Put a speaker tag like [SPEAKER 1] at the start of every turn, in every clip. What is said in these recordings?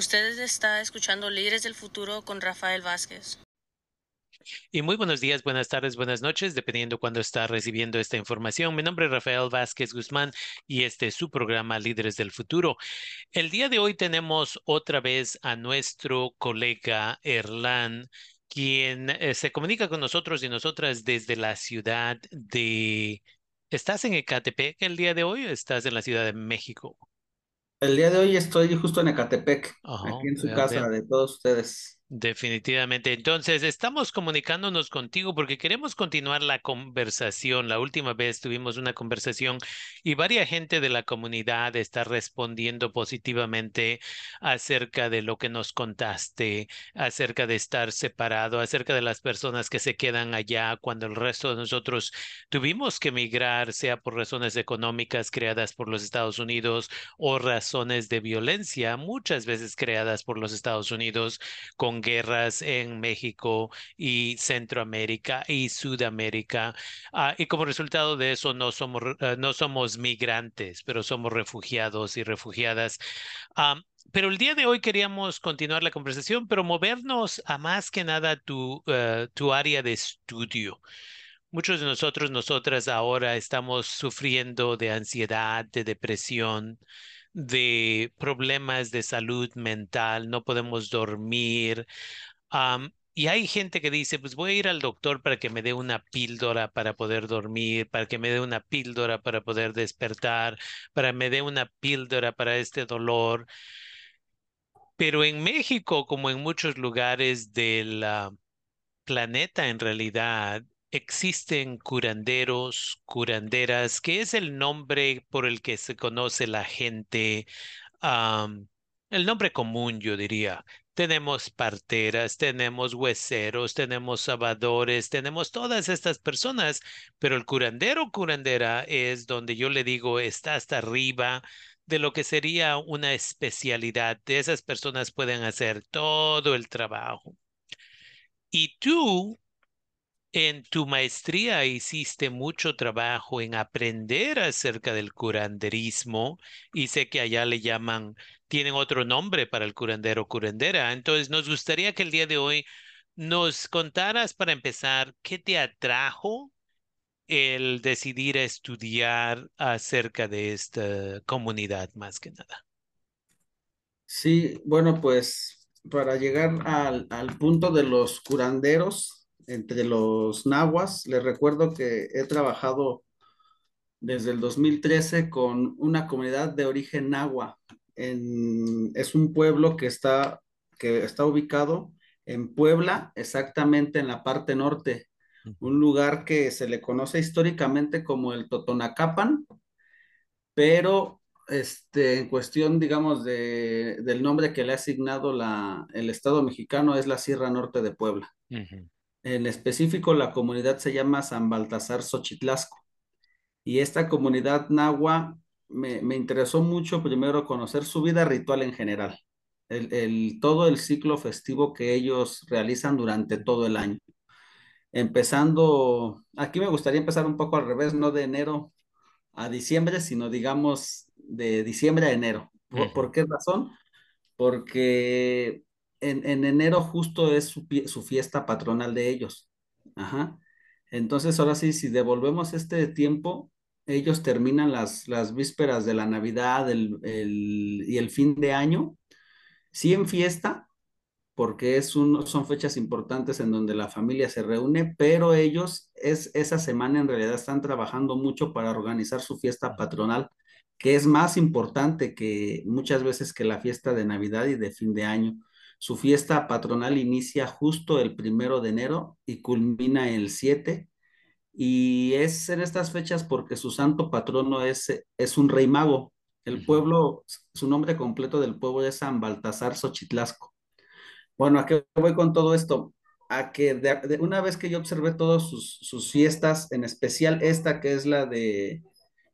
[SPEAKER 1] Ustedes está escuchando Líderes del Futuro con Rafael Vázquez.
[SPEAKER 2] Y muy buenos días, buenas tardes, buenas noches, dependiendo cuándo está recibiendo esta información. Mi nombre es Rafael Vázquez Guzmán y este es su programa Líderes del Futuro. El día de hoy tenemos otra vez a nuestro colega Erlan, quien eh, se comunica con nosotros y nosotras desde la ciudad de... ¿Estás en Ecatepec el día de hoy o estás en la Ciudad de México?
[SPEAKER 3] El día de hoy estoy justo en Ecatepec, aquí en su casa de todos ustedes.
[SPEAKER 2] Definitivamente. Entonces, estamos comunicándonos contigo porque queremos continuar la conversación. La última vez tuvimos una conversación y varias gente de la comunidad está respondiendo positivamente acerca de lo que nos contaste, acerca de estar separado, acerca de las personas que se quedan allá cuando el resto de nosotros tuvimos que emigrar, sea por razones económicas creadas por los Estados Unidos o razones de violencia, muchas veces creadas por los Estados Unidos con guerras en México y Centroamérica y Sudamérica. Ah, y como resultado de eso no somos, ah, no somos migrantes, pero somos refugiados y refugiadas. Ah, pero el día de hoy queríamos continuar la conversación, pero movernos a más que nada tu, tu área de estudio. Muchos de nosotros, nosotras ahora estamos sufriendo de ansiedad, de depresión, de problemas de salud mental, no podemos dormir. y hay gente que dice, pues voy a ir al doctor para que me dé una píldora para poder dormir, para que me dé una píldora para poder despertar, para que me dé una píldora para este dolor. Pero en México, como en muchos lugares del planeta en realidad, existen curanderos, curanderas, que es el nombre por el que se conoce la gente, el nombre común, yo diría. Tenemos parteras, tenemos hueseros, tenemos sabadores, tenemos todas estas personas, pero el curandero curandera es donde yo le digo está hasta arriba de lo que sería una especialidad. De esas personas pueden hacer todo el trabajo. Y tú en tu maestría hiciste mucho trabajo en aprender acerca del curanderismo y sé que allá le llaman, tienen otro nombre para el curandero curandera. Entonces, nos gustaría que el día de hoy nos contaras para empezar qué te atrajo el decidir estudiar acerca de esta comunidad más que nada.
[SPEAKER 3] Sí, bueno, pues para llegar al, al punto de los curanderos, entre los nahuas. Les recuerdo que he trabajado desde el 2013 con una comunidad de origen nahua. es un pueblo que está, que está ubicado en Puebla, exactamente en la parte norte, un lugar que se le conoce históricamente como el Totonacapan, pero este, en cuestión, digamos, de, del nombre que le ha asignado la, el Estado mexicano es la Sierra Norte de Puebla. En específico, la comunidad se llama San Baltasar Xochitlasco. Y esta comunidad nahua me, interesó mucho primero conocer su vida ritual en general, el, todo el ciclo festivo que ellos realizan durante todo el año. Empezando, aquí me gustaría empezar un poco al revés, no de enero a diciembre, sino digamos de diciembre a enero. ¿por qué razón? Porque en, enero justo es su, fiesta patronal de ellos. Ajá. Entonces, ahora sí, si devolvemos este tiempo, ellos terminan las, las vísperas de la Navidad y el fin de año, sí en fiesta, porque es un, son fechas importantes en donde la familia se reúne, pero ellos es, esa semana en realidad están trabajando mucho para organizar su fiesta patronal, que es más importante que muchas veces que la fiesta de Navidad y de fin de año. Su fiesta patronal inicia justo el primero de enero y culmina el 7. Y es en estas fechas porque su santo patrono es, es un rey mago. El pueblo, su nombre completo del pueblo es San Baltasar Xochitlasco. Bueno, ¿a qué voy con todo esto? A que de, una vez que yo observé todas sus, sus, fiestas, en especial esta que es la de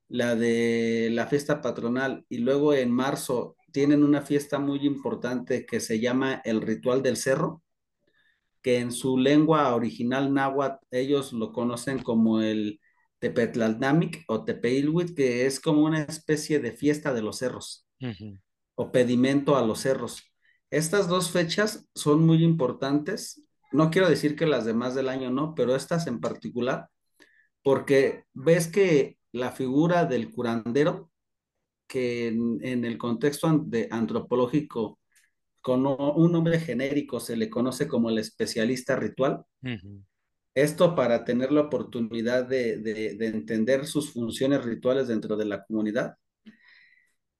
[SPEAKER 3] la de la fiesta patronal, y luego en marzo tienen una fiesta muy importante que se llama el Ritual del Cerro, que en su lengua original náhuatl ellos lo conocen como el Tepetlalnamic o Tepeilhuit, que es como una especie de fiesta de los cerros o pedimento a los cerros. Estas dos fechas son muy importantes. No quiero decir que las demás del año no, pero estas en particular, porque ves que la figura del curandero, que en, el contexto de antropológico, con un nombre genérico se le conoce como el especialista ritual. Esto para tener la oportunidad de, de entender sus funciones rituales dentro de la comunidad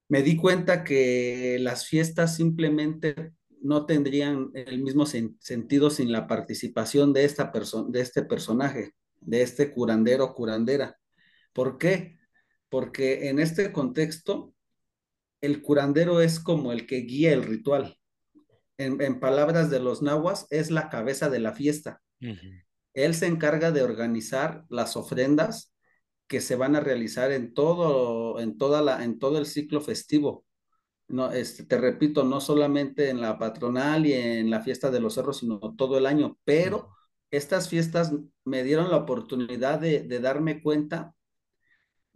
[SPEAKER 3] me di cuenta que las fiestas simplemente no tendrían el mismo sentido sin la participación de, esta de este personaje, de este curandero curandera. ¿Por qué? Porque en este contexto, el curandero es como el que guía el ritual. En, palabras de los nahuas, es la cabeza de la fiesta. Él se encarga de organizar las ofrendas que se van a realizar en todo, en toda la, en todo el ciclo festivo. No, este, te repito, no solamente en la patronal y en la fiesta de los cerros, sino todo el año. Pero estas fiestas me dieron la oportunidad de, de darme cuenta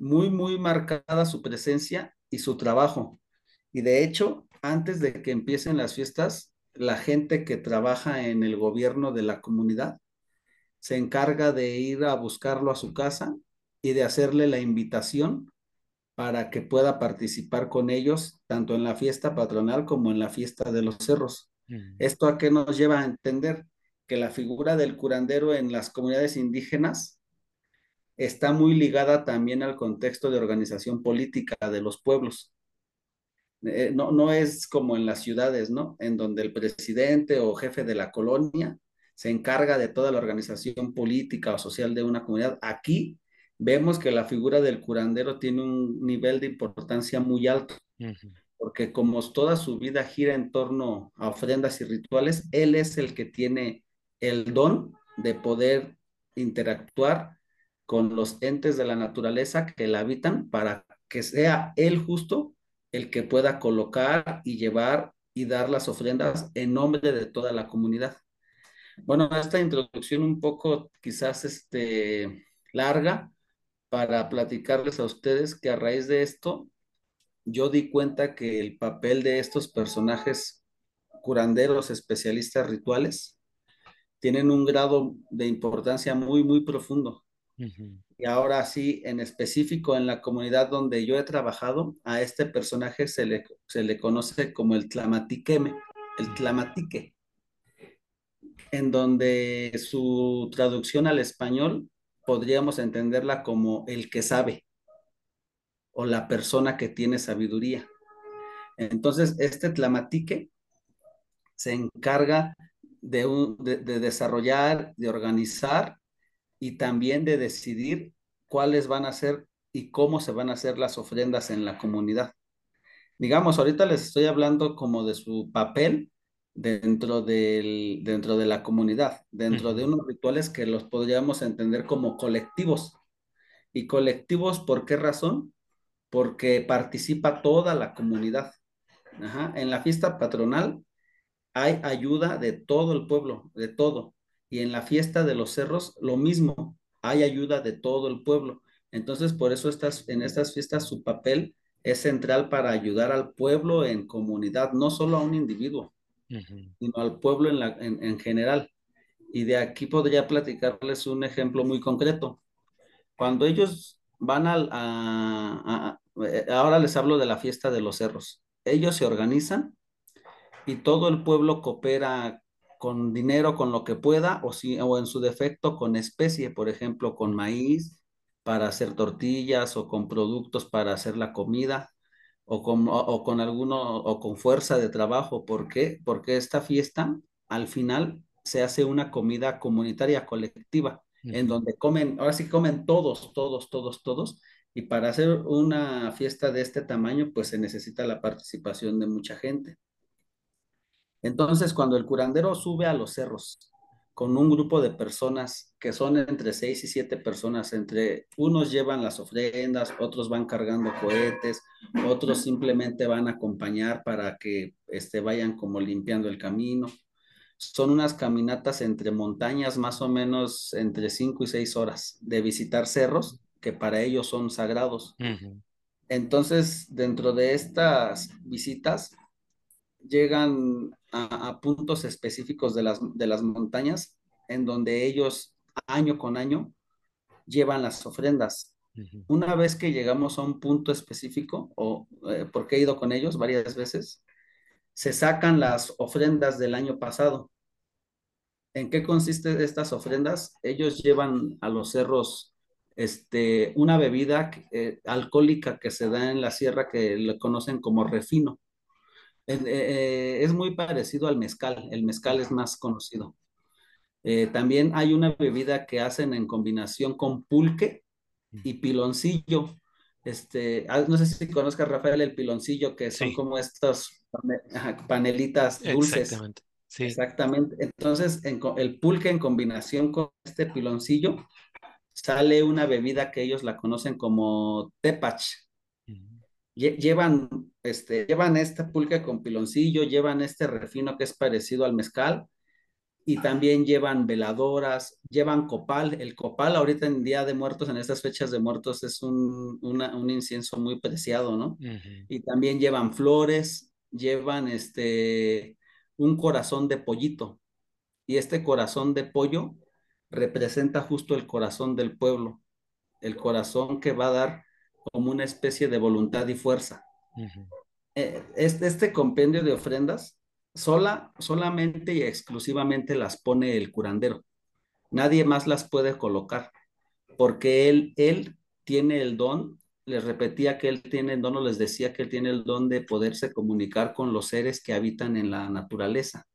[SPEAKER 3] muy, muy marcada su presencia y su trabajo. Y de hecho, antes de que empiecen las fiestas, la gente que trabaja en el gobierno de la comunidad se encarga de ir a buscarlo a su casa y de hacerle la invitación para que pueda participar con ellos tanto en la fiesta patronal como en la fiesta de los cerros. ¿Esto a qué nos lleva a entender? Que la figura del curandero en las comunidades indígenas está muy ligada también al contexto de organización política de los pueblos. Eh, no, no es como en las ciudades, ¿no? En donde el presidente o jefe de la colonia se encarga de toda la organización política o social de una comunidad. Aquí vemos que la figura del curandero tiene un nivel de importancia muy alto, porque como toda su vida gira en torno a ofrendas y rituales, él es el que tiene el don de poder interactuar con los entes de la naturaleza que la habitan para que sea él justo el que pueda colocar y llevar y dar las ofrendas en nombre de toda la comunidad. Bueno, esta introducción un poco quizás este, larga, para platicarles a ustedes que a raíz de esto yo di cuenta que el papel de estos personajes curanderos, especialistas rituales, tienen un grado de importancia muy, muy profundo. Y ahora sí, en específico en la comunidad donde yo he trabajado, a este personaje se le, se le conoce como el tlamatiqueme, el tlamatique, en donde su traducción al español podríamos entenderla como el que sabe o la persona que tiene sabiduría. Entonces, este tlamatique se encarga de, de, desarrollar, de organizar y también de decidir cuáles van a ser y cómo se van a hacer las ofrendas en la comunidad. Digamos, ahorita les estoy hablando como de su papel dentro, del, dentro de la comunidad, dentro de unos rituales que los podríamos entender como colectivos. ¿Y colectivos por qué razón? Porque participa toda la comunidad. En la fiesta patronal hay ayuda de todo el pueblo, de todo. Y en la fiesta de los cerros, lo mismo, hay ayuda de todo el pueblo. Entonces, por eso estas, en estas fiestas su papel es central para ayudar al pueblo en comunidad, no solo a un individuo sino al pueblo en, la, en, general. Y de aquí podría platicarles un ejemplo muy concreto. Cuando ellos van al, a, eh, ahora les hablo de la fiesta de los cerros. Ellos se organizan y todo el pueblo coopera con dinero, con lo que pueda, o, si, o en su defecto con especie, por ejemplo, con maíz para hacer tortillas o con productos para hacer la comida o con, o, con alguno o con fuerza de trabajo. ¿Por qué? Porque esta fiesta al final se hace una comida comunitaria colectiva, en donde comen, ahora sí comen todos, todos, todos, todos, y para hacer una fiesta de este tamaño, pues se necesita la participación de mucha gente. Entonces, cuando el curandero sube a los cerros con un grupo de personas que son entre seis y siete personas, entre unos llevan las ofrendas, otros van cargando cohetes, otros simplemente van a acompañar para que este, vayan como limpiando el camino. Son unas caminatas entre montañas, más o menos entre cinco y seis horas de visitar cerros que para ellos son sagrados. Entonces, dentro de estas visitas, llegan a, puntos específicos de las, de las montañas en donde ellos año con año llevan las ofrendas. Una vez que llegamos a un punto específico, o eh, porque he ido con ellos varias veces, se sacan las ofrendas del año pasado. ¿En qué consiste estas ofrendas? Ellos llevan a los cerros este, una bebida eh, alcohólica que se da en la sierra que le conocen como refino. Eh, es muy parecido al mezcal, el mezcal es más conocido. Eh, también hay una bebida que hacen en combinación con pulque y piloncillo. Este, ah, no sé si conozcas, Rafael, el piloncillo, que son como estas panelitas dulces. Exactamente. Sí. Exactamente. Entonces, el pulque en combinación con este piloncillo sale una bebida que ellos la conocen como tepach. Llevan, este, llevan este pulque con piloncillo, llevan este refino que es parecido al mezcal, y también llevan veladoras, llevan copal. El copal ahorita en Día de Muertos, en estas fechas de muertos, es un, un incienso muy preciado, ¿no? Y también llevan flores, llevan este, un corazón de pollito. Y este corazón de pollo representa justo el corazón del pueblo, el corazón que va a dar como una especie de voluntad y fuerza. Eh, este, este compendio de ofrendas sola, solamente y exclusivamente las pone el curandero. Nadie más las puede colocar, porque él, él tiene el don, les repetía que él tiene el don, o les decía que él tiene el don de poderse comunicar con los seres que habitan en la naturaleza.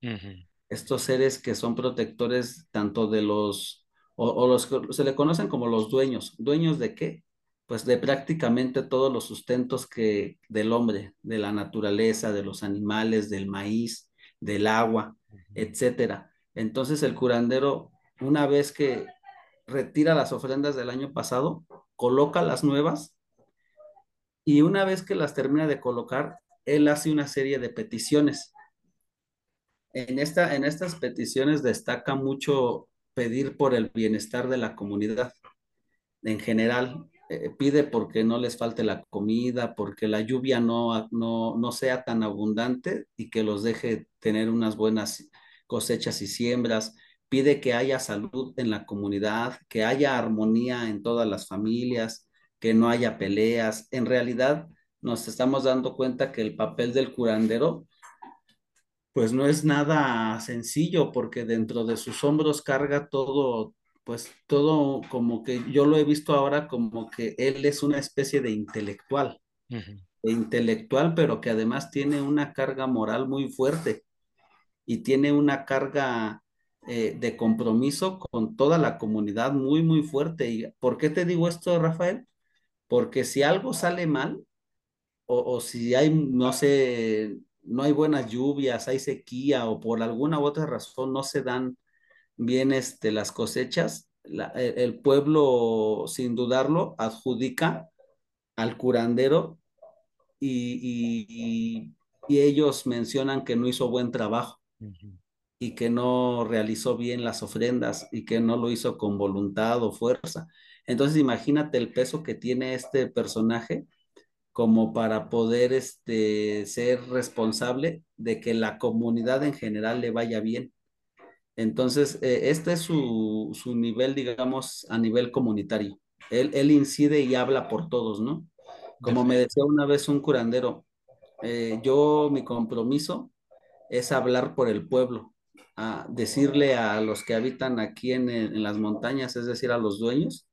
[SPEAKER 3] Estos seres que son protectores tanto de los, o, o los se le conocen como los dueños. ¿Dueños de qué? Pues de prácticamente todos los sustentos que del hombre, de la naturaleza, de los animales, del maíz, del agua, etcétera. Entonces el curandero, una vez que retira las ofrendas del año pasado, coloca las nuevas y una vez que las termina de colocar, él hace una serie de peticiones. En, esta, en estas peticiones destaca mucho pedir por el bienestar de la comunidad en general, eh, pide porque no les falte la comida, porque la lluvia no, no, no sea tan abundante y que los deje tener unas buenas cosechas y siembras. Pide que haya salud en la comunidad, que haya armonía en todas las familias, que no haya peleas. En realidad nos estamos dando cuenta que el papel del curandero pues no es nada sencillo porque dentro de sus hombros carga todo pues todo como que yo lo he visto ahora como que él es una especie de intelectual, intelectual, pero que además tiene una carga moral muy fuerte y tiene una carga eh, de compromiso con toda la comunidad muy, muy fuerte. ¿Y por qué te digo esto, Rafael? Porque si algo sale mal, o, o si hay, no sé, no hay buenas lluvias, hay sequía, o por alguna u otra razón no se dan bien este, las cosechas, el, pueblo, sin dudarlo, adjudica al curandero y, ellos mencionan que no hizo buen trabajo y que no realizó bien las ofrendas y que no lo hizo con voluntad o fuerza. Entonces imagínate el peso que tiene este personaje como para poder este, ser responsable de que la comunidad en general le vaya bien. Entonces, eh, este es su, nivel, digamos, a nivel comunitario. Él, él, incide y habla por todos, ¿no? Como me decía una vez un curandero, eh, yo mi compromiso es hablar por el pueblo, a decirle a los que habitan aquí en, en las montañas, es decir, a los dueños,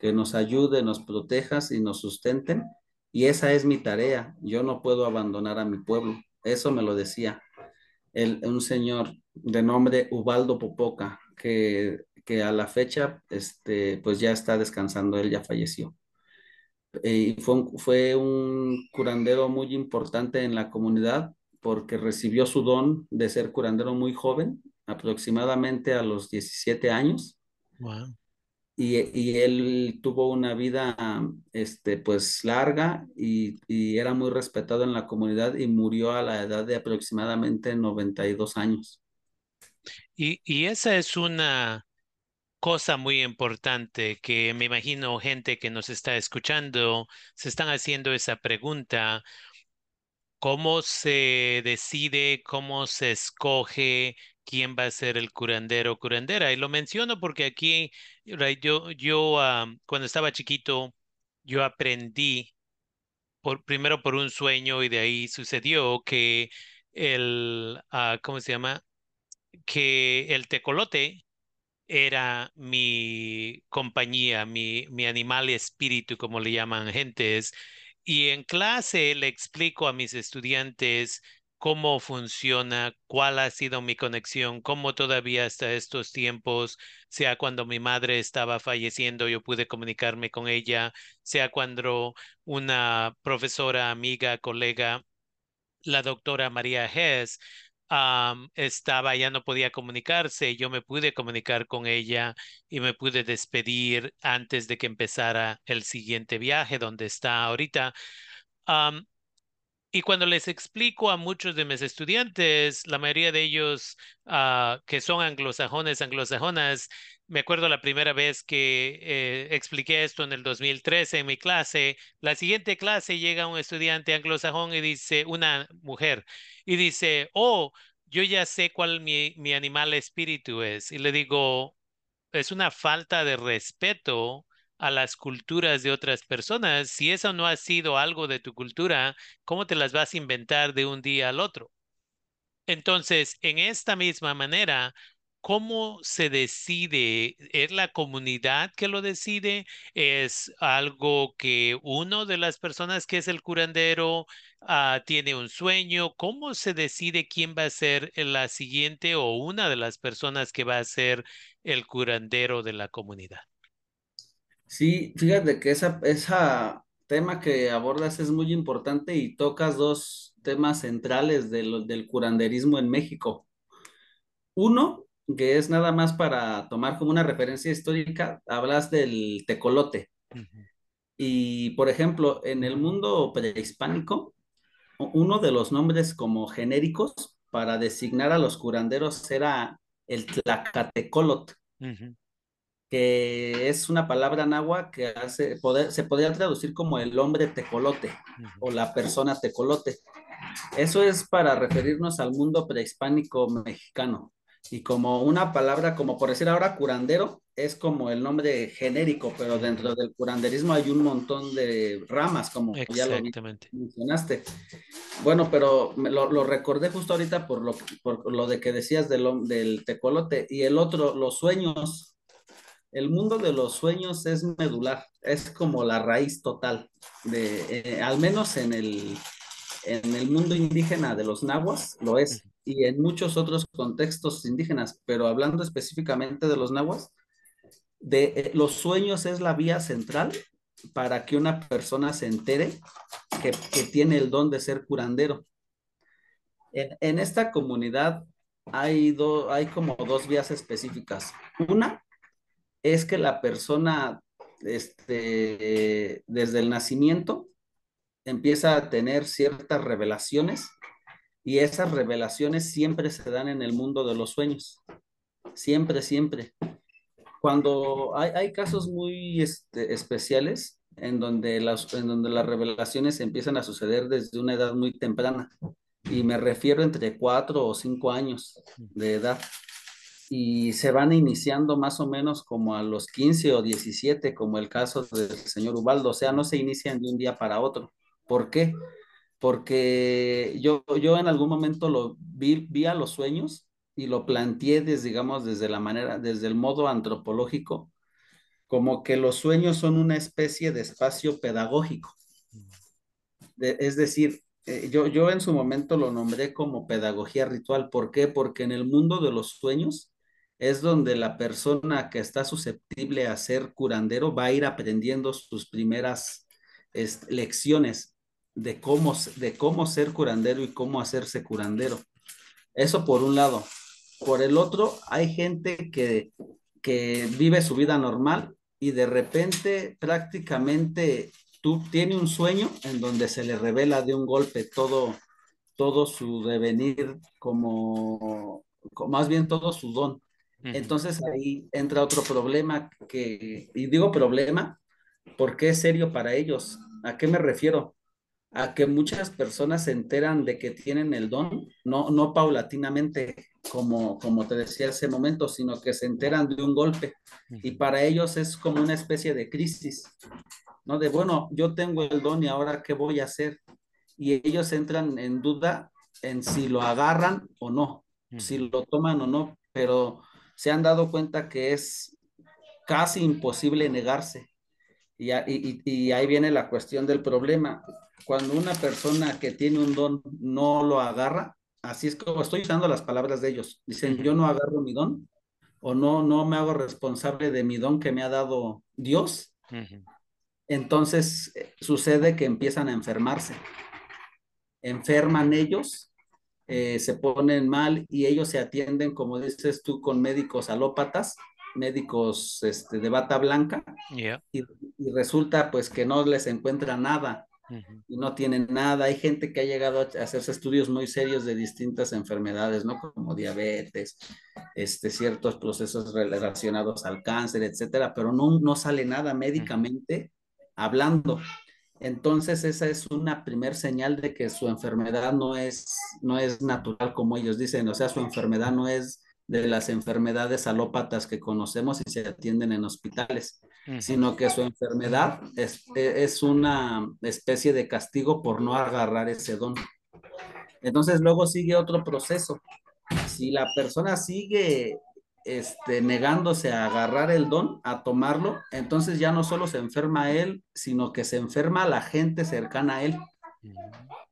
[SPEAKER 3] que nos ayuden, nos protejas y nos sustenten. Y esa es mi tarea. Yo no puedo abandonar a mi pueblo. Eso me lo decía un señor de nombre Ubaldo Popoca, que, que a la fecha, este, pues ya está descansando, él ya falleció. Y fue fue un curandero muy importante en la comunidad porque recibió su don de ser curandero muy joven, aproximadamente a los 17 años. Wow y, él tuvo una vida este, pues larga y, era muy respetado en la comunidad y murió a la edad de aproximadamente 92 años.
[SPEAKER 2] Y, y esa es una cosa muy importante que me imagino gente que nos está escuchando se están haciendo esa pregunta. ¿Cómo se decide, cómo se escoge quién va a ser el curandero o curandera? Y lo menciono porque aquí, yo, yo cuando estaba chiquito, yo aprendí por, primero por un sueño y de ahí sucedió que el, uh, ¿cómo se llama? Que el tecolote era mi compañía, mi, mi animal espíritu, como le llaman gentes. Y en clase le explico a mis estudiantes cómo funciona, cuál ha sido mi conexión, cómo todavía hasta estos tiempos, sea cuando mi madre estaba falleciendo, yo pude comunicarme con ella, sea cuando una profesora, amiga, colega, la doctora María Hess, estaba, ya no podía comunicarse, yo me pude comunicar con ella y me pude despedir antes de que empezara el siguiente viaje donde está ahorita. Y cuando les explico a muchos de mis estudiantes, la mayoría de ellos uh, que son anglosajones, anglosajonas, me acuerdo la primera vez que eh, expliqué esto en el 2013 en mi clase, la siguiente clase llega un estudiante anglosajón y dice, una mujer, y dice, oh, yo ya sé cuál mi, mi animal espíritu es. Y le digo, es una falta de respeto a las culturas de otras personas, si eso no ha sido algo de tu cultura, ¿cómo te las vas a inventar de un día al otro? Entonces, en esta misma manera, ¿cómo se decide? ¿Es la comunidad que lo decide? ¿Es algo que uno de las personas que es el curandero ah, tiene un sueño? ¿Cómo se decide quién va a ser la siguiente o una de las personas que va a ser el curandero de la comunidad?
[SPEAKER 3] Sí, fíjate que esa, esa tema que abordas es muy importante y tocas dos temas centrales del, del curanderismo en México. Uno, que es nada más para tomar como una referencia histórica, hablas del tecolote. Y, por ejemplo, en el mundo prehispánico, uno de los nombres como genéricos para designar a los curanderos era el tlacatecolot que es una palabra náhuatl que hace, poder, se podría traducir como el hombre tecolote o la persona tecolote. Eso es para referirnos al mundo prehispánico mexicano. Y como una palabra, como por decir ahora curandero, es como el nombre genérico, pero dentro del curanderismo hay un montón de ramas, como ya lo mencionaste. Bueno, pero lo, lo, recordé justo ahorita por lo, por lo de que decías del, del tecolote. Y el otro, los sueños el mundo de los sueños es medular, es como la raíz total, de, eh, al menos en el, en el mundo indígena de los nahuas lo es, y en muchos otros contextos indígenas, pero hablando específicamente de los nahuas, de, eh, los sueños es la vía central para que una persona se entere que, tiene el don de ser curandero. En, en esta comunidad hay, hay como dos vías específicas. Una es que la persona, este, desde el nacimiento, empieza a tener ciertas revelaciones y esas revelaciones siempre se dan en el mundo de los sueños. Siempre, siempre. Cuando hay, casos muy este, especiales en donde, las, en donde las revelaciones empiezan a suceder desde una edad muy temprana. Y me refiero entre cuatro o cinco años de edad y se van iniciando más o menos como a los 15 o 17, como el caso del señor Ubaldo, o sea, no se inician de un día para otro. ¿Por qué? Porque yo, yo en algún momento lo vi, vi a los sueños y lo planteé desde, digamos, desde la manera, desde el modo antropológico, como que los sueños son una especie de espacio pedagógico. es decir, eh, yo, yo en su momento lo nombré como pedagogía ritual. ¿Por qué? Porque en el mundo de los sueños es donde la persona que está susceptible a ser curandero va a ir aprendiendo sus primeras lecciones de cómo, de cómo ser curandero y cómo hacerse curandero. Eso por un lado. Por el otro, hay gente que, que vive su vida normal y de repente prácticamente tú tiene un sueño en donde se le revela de un golpe todo, todo su devenir como, más bien todo su don. Entonces ahí entra otro problema que, y digo problema porque es serio para ellos. ¿A qué me refiero? a que muchas personas se enteran de que tienen el don, no, no paulatinamente, como, como te decía hace momento, sino que se enteran de un golpe. Y para ellos es como una especie de crisis, ¿no? De, bueno, yo tengo el don y ahora qué voy a hacer. Y ellos entran en duda en si lo agarran o no, si lo toman o no, pero se han dado cuenta que es casi imposible negarse. Y, y, y, ahí viene la cuestión del problema. Cuando una persona que tiene un don no lo agarra, así es como estoy usando las palabras de ellos. Dicen, yo no agarro mi don o no, no me hago responsable de mi don que me ha dado Dios. Entonces eh, sucede que empiezan a enfermarse. Enferman ellos, eh, se ponen mal y ellos se atienden, como dices tú, con médicos alópatas médicos este, de bata blanca y, y, resulta pues que no les encuentra nada y no tienen nada. Hay gente que ha llegado a hacerse estudios muy serios de distintas enfermedades, ¿no? Como diabetes, este, ciertos procesos relacionados al cáncer, etcétera, pero no, no sale nada médicamente hablando. Entonces esa es una primer señal de que su enfermedad no es, no es natural como ellos dicen, o sea, su enfermedad no es de las enfermedades alópatas que conocemos y se atienden en hospitales, sino que su enfermedad es, es, una especie de castigo por no agarrar ese don. Entonces luego sigue otro proceso. Si la persona sigue este, negándose a agarrar el don, a tomarlo, entonces ya no solo se enferma él, sino que se enferma la gente cercana a él.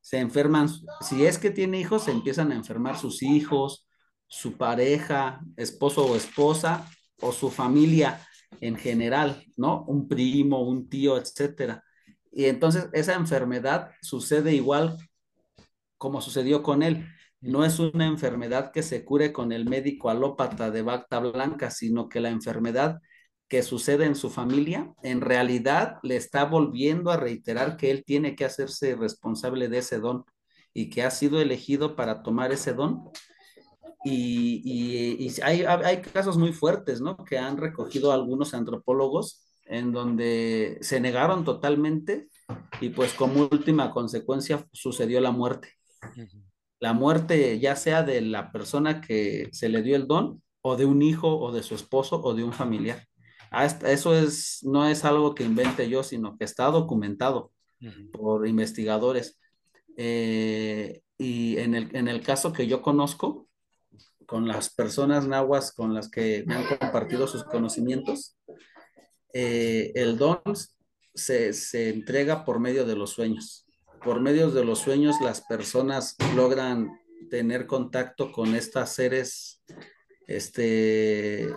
[SPEAKER 3] Se enferman, si es que tiene hijos, se empiezan a enfermar sus hijos, su pareja, esposo o esposa, o su familia en general, ¿no? Un primo, un tío, etcétera. Y entonces esa enfermedad sucede igual como sucedió con él. No es una enfermedad que se cure con el médico alópata de bacta blanca, sino que la enfermedad que sucede en su familia, en realidad le está volviendo a reiterar que él tiene que hacerse responsable de ese don y que ha sido elegido para tomar ese don y, hay, hay, casos muy fuertes, ¿no? Que han recogido algunos antropólogos en donde se negaron totalmente y pues como última consecuencia sucedió la muerte. La muerte ya sea de la persona que se le dio el don o de un hijo o de su esposo o de un familiar. Eso es, no es algo que invente yo, sino que está documentado por investigadores. Eh, y en el, en el caso que yo conozco, con las personas nahuas con las que me han compartido sus conocimientos, eh, el don se, se, entrega por medio de los sueños. Por medio de los sueños las personas logran tener contacto con estos seres, este,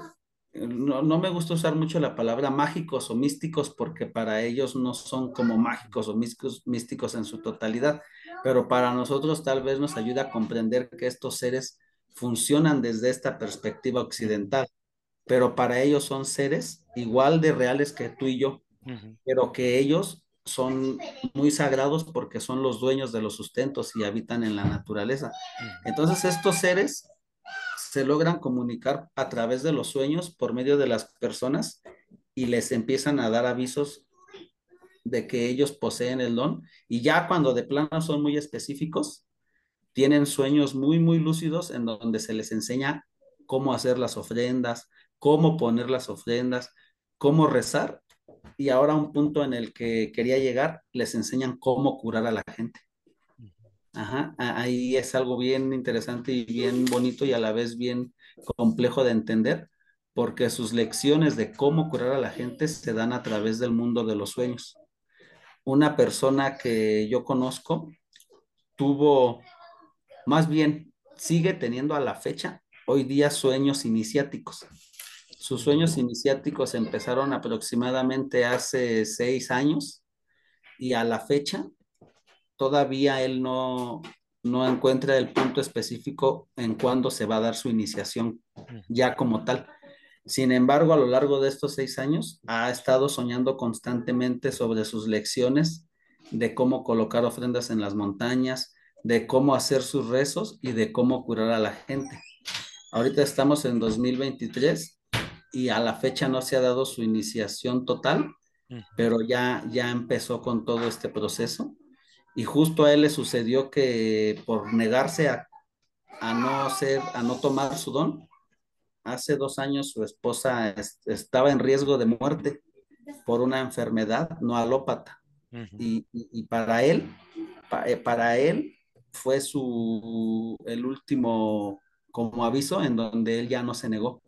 [SPEAKER 3] no, no, me gusta usar mucho la palabra mágicos o místicos porque para ellos no son como mágicos o místicos, místicos en su totalidad, pero para nosotros tal vez nos ayuda a comprender que estos seres funcionan desde esta perspectiva occidental, pero para ellos son seres igual de reales que tú y yo, pero que ellos son muy sagrados porque son los dueños de los sustentos y habitan en la naturaleza. Entonces estos seres se logran comunicar a través de los sueños por medio de las personas y les empiezan a dar avisos de que ellos poseen el don y ya cuando de plano son muy específicos, tienen sueños muy, muy lúcidos en donde se les enseña cómo hacer las ofrendas, cómo poner las ofrendas, cómo rezar. Y ahora un punto en el que quería llegar, les enseñan cómo curar a la gente. Ajá, ahí es algo bien interesante y bien bonito y a la vez bien complejo de entender, porque sus lecciones de cómo curar a la gente se dan a través del mundo de los sueños. Una persona que yo conozco tuvo más bien, sigue teniendo a la fecha hoy día sueños iniciáticos. Sus sueños iniciáticos empezaron aproximadamente hace seis años y a la fecha todavía él no, no encuentra el punto específico en cuándo se va a dar su iniciación ya como tal. Sin embargo, a lo largo de estos seis años ha estado soñando constantemente sobre sus lecciones de cómo colocar ofrendas en las montañas, de cómo hacer sus rezos y de cómo curar a la gente. Ahorita estamos en 2023 y a la fecha no se ha dado su iniciación total, pero ya, ya empezó con todo este proceso y justo a él le sucedió que por negarse a, a no ser, a no tomar su don, hace dos años su esposa estaba en riesgo de muerte por una enfermedad no alópata. y, y, para él, eh, para él fue su, el último como aviso en donde él ya no se negó.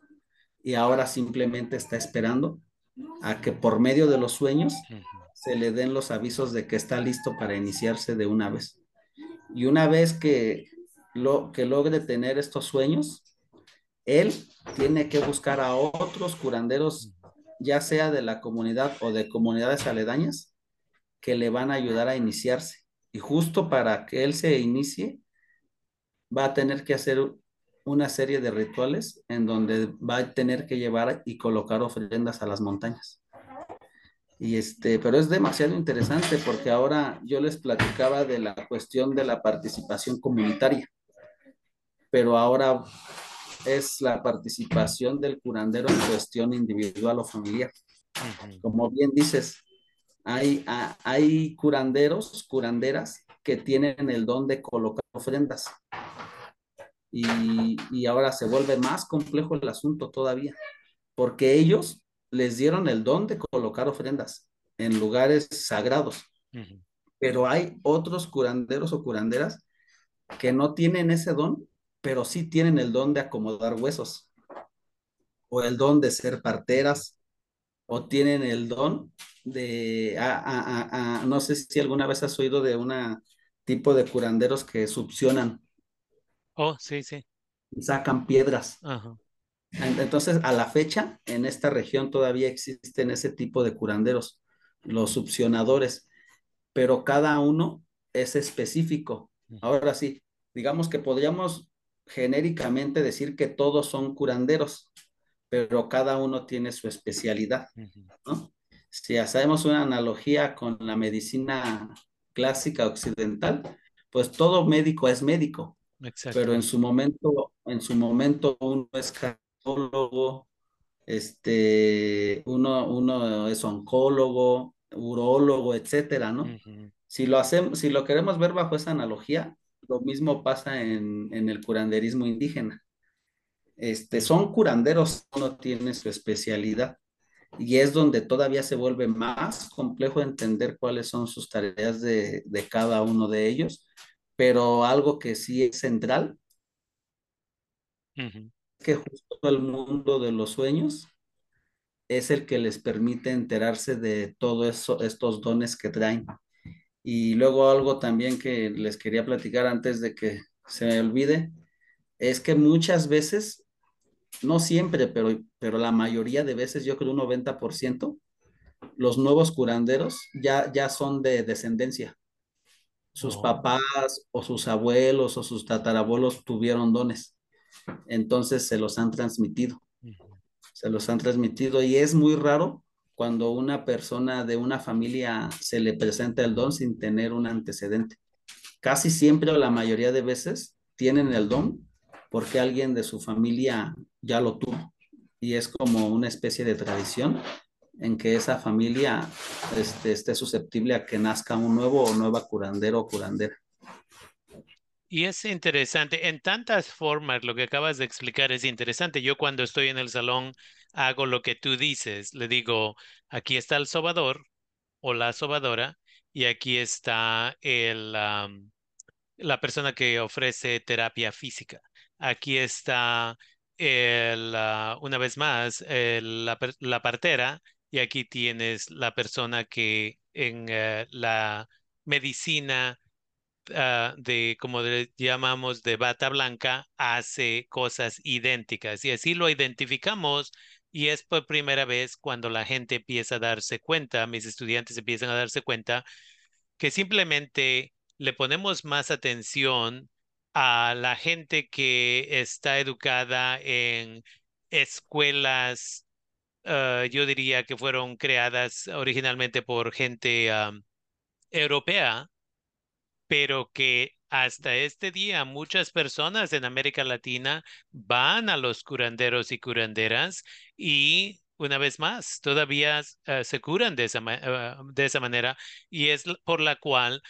[SPEAKER 3] Y ahora simplemente está esperando a que por medio de los sueños se le den los avisos de que está listo para iniciarse de una vez. Y una vez que, lo, que logre tener estos sueños, él tiene que buscar a otros curanderos, ya sea de la comunidad o de comunidades aledañas, que le van a ayudar a iniciarse. Y justo para que él se inicie, va a tener que hacer una serie de rituales en donde va a tener que llevar y colocar ofrendas a las montañas. Y este, pero es demasiado interesante porque ahora yo les platicaba de la cuestión de la participación comunitaria, pero ahora es la participación del curandero en cuestión individual o familiar. Como bien dices, hay, hay curanderos, curanderas que tienen el don de colocar ofrendas. Y, y ahora se vuelve más complejo el asunto todavía, porque ellos les dieron el don de colocar ofrendas en lugares sagrados. Pero hay otros curanderos o curanderas que no tienen ese don, pero sí tienen el don de acomodar huesos, o el don de ser parteras, o tienen el don de, no sé si alguna vez has oído de un tipo de curanderos que succionan.
[SPEAKER 2] Oh, sí, sí.
[SPEAKER 3] sacan piedras. Ajá. Entonces, a la fecha, en esta región todavía existen ese tipo de curanderos, los succionadores, pero cada uno es específico. Ahora sí, digamos que podríamos genéricamente decir que todos son curanderos, pero cada uno tiene su especialidad, Si hacemos una analogía con la medicina clásica occidental, pues todo médico es médico, pero en su momento, en su momento uno es este, uno, uno es oncólogo, urólogo, etcétera, ¿no? Si lo hacemos, si lo queremos ver bajo esa analogía, lo mismo pasa en, el curanderismo indígena. Este, son curanderos, uno tiene su especialidad y es donde todavía se vuelve más complejo entender cuáles son sus tareas de, cada uno de ellos, pero algo que sí es central que justo el mundo de los sueños es el que les permite enterarse de todos estos dones que traen. Y luego algo también que les quería platicar antes de que se me olvide, es que muchas veces, no siempre, pero, pero la mayoría de veces, yo creo un 90%, los nuevos curanderos ya, ya son de descendencia. Sus oh. papás o sus abuelos o sus tatarabuelos tuvieron dones entonces se los han transmitido. Se los han transmitido y es muy raro cuando una persona de una familia se le presenta el don sin tener un antecedente. Casi siempre o la mayoría de veces tienen el don porque alguien de su familia ya lo tuvo y es como una especie de tradición en que esa familia este, esté susceptible a que nazca un nuevo o nueva curandero o curandera.
[SPEAKER 2] Y es interesante, en tantas formas lo que acabas de explicar es interesante. Yo cuando estoy en el salón hago lo que tú dices, le digo, aquí está el sobador o la sobadora y aquí está el, la persona que ofrece terapia física. Aquí está el, una vez más la, la, partera y aquí tienes la persona que en eh, la medicina Ah, de, como le llamamos, de bata blanca, hace cosas idénticas. Y así lo identificamos y es por primera vez cuando la gente empieza a darse cuenta, mis estudiantes empiezan a darse cuenta que simplemente le ponemos más atención a la gente que está educada en escuelas, ah, yo diría que fueron creadas originalmente por gente europea, pero que hasta este día muchas personas en América Latina van a los curanderos y curanderas y una vez más todavía eh, se curan de esa, eh, de esa manera y es por la cual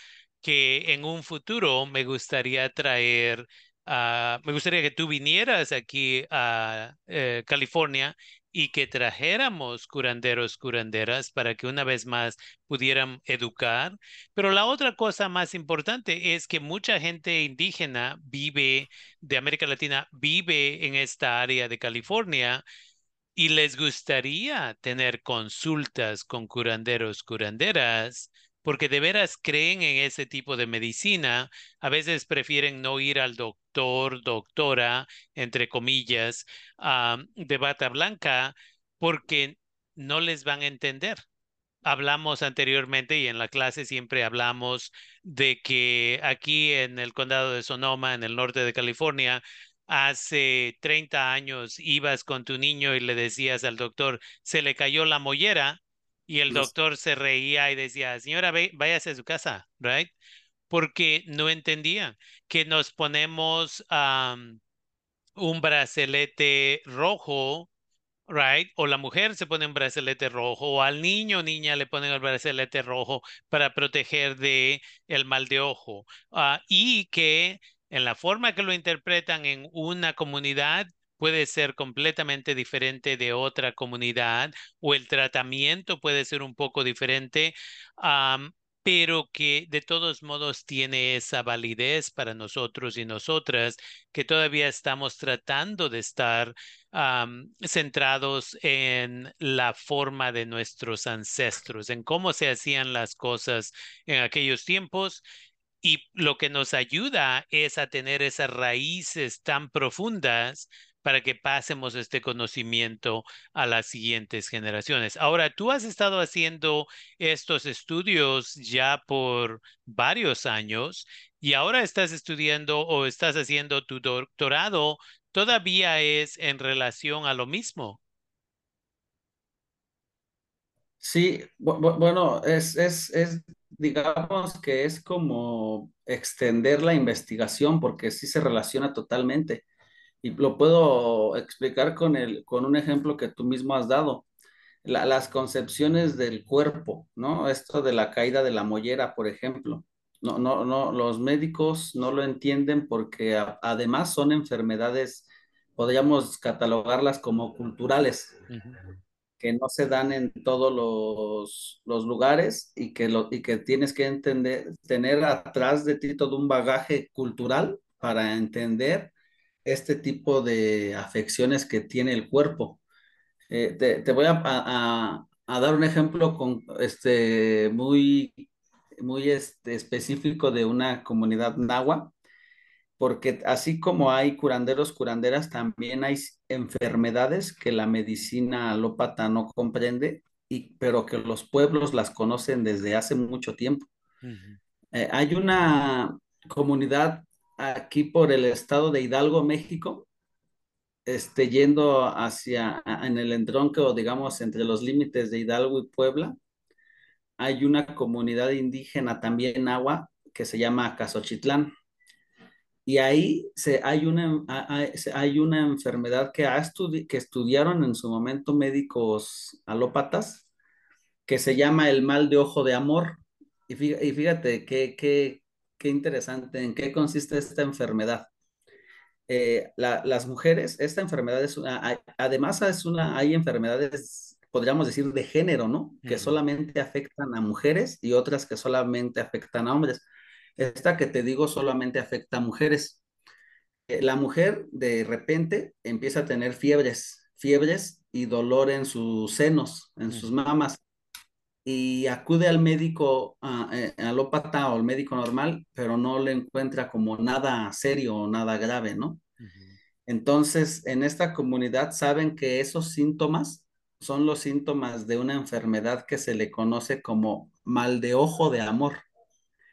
[SPEAKER 2] que en un futuro me gustaría traer, uh, me gustaría que tú vinieras aquí a eh, California y que trajéramos curanderos, curanderas para que una vez más pudieran educar. Pero la otra cosa más importante es que mucha gente indígena vive, de América Latina, vive en esta área de California y les gustaría tener consultas con curanderos, curanderas, porque de veras creen en ese tipo de medicina. A veces prefieren no ir al doctor, doctora, entre comillas, de bata blanca, porque no les van a entender. Hablamos anteriormente y en la clase siempre hablamos de que aquí en el condado de Sonoma, en el norte de California, hace 30 años ibas con tu niño y le decías al doctor, se le cayó la mollera y el doctor se reía y decía, señora, váyase a su casa, right? Porque no entendían que nos ponemos un bracelete rojo right? O la mujer se pone un brazalete rojo, o al niño o niña le ponen el brazalete rojo para proteger de el mal de ojo. Ah, y que en la forma que lo interpretan en una comunidad puede ser completamente diferente de otra comunidad o el tratamiento puede ser un poco diferente, pero que de todos modos tiene esa validez para nosotros y nosotras que todavía estamos tratando de estar centrados en la forma de nuestros ancestros, en cómo se hacían las cosas en aquellos tiempos y lo que nos ayuda es a tener esas raíces tan profundas para que pasemos este conocimiento a las siguientes generaciones. Ahora, tú has estado haciendo estos estudios ya por varios años y ahora estás estudiando o estás haciendo tu doctorado, todavía es en relación a lo mismo.
[SPEAKER 3] Sí, bueno, es, es, es, digamos que es como extender la investigación porque sí se relaciona totalmente. Y lo puedo explicar con, el, con un ejemplo que tú mismo has dado. las concepciones del cuerpo, ¿no? Esto de la caída de la mollera, por ejemplo. No, no, no, los médicos no lo entienden porque además son enfermedades, podríamos catalogarlas como culturales que no se dan en todos los, los lugares y que, lo, y que tienes que entender, tener atrás de ti todo un bagaje cultural para entender este tipo de afecciones que tiene el cuerpo. Eh, te, te, voy a, a, a, dar un ejemplo con, este, muy, muy este, específico de una comunidad nahua porque así como hay curanderos, curanderas, también hay enfermedades que la medicina alópata no comprende, y, pero que los pueblos las conocen desde hace mucho tiempo. Eh, hay una comunidad aquí por el estado de Hidalgo, México, este, yendo hacia en el entronque o digamos entre los límites de Hidalgo y Puebla, hay una comunidad indígena también agua que se llama Casochitlán y ahí se, hay, una, una enfermedad que, ha que estudiaron en su momento médicos alópatas, que se llama el mal de ojo de amor. Y fíjate, y fíjate qué, qué, qué, interesante, en qué consiste esta enfermedad. Eh, las mujeres, esta enfermedad es una, además es una, hay enfermedades, podríamos decir, de género, ¿no? Que solamente afectan a mujeres y otras que solamente afectan a hombres. Esta que te digo solamente afecta a mujeres. Eh, la mujer de repente empieza a tener fiebres, fiebres y dolor en sus senos, en sus mamas, y acude al médico eh, alópata o al médico normal, pero no le encuentra como nada serio o nada grave, ¿no? Entonces, en esta comunidad saben que esos síntomas son los síntomas de una enfermedad que se le conoce como mal de ojo de amor.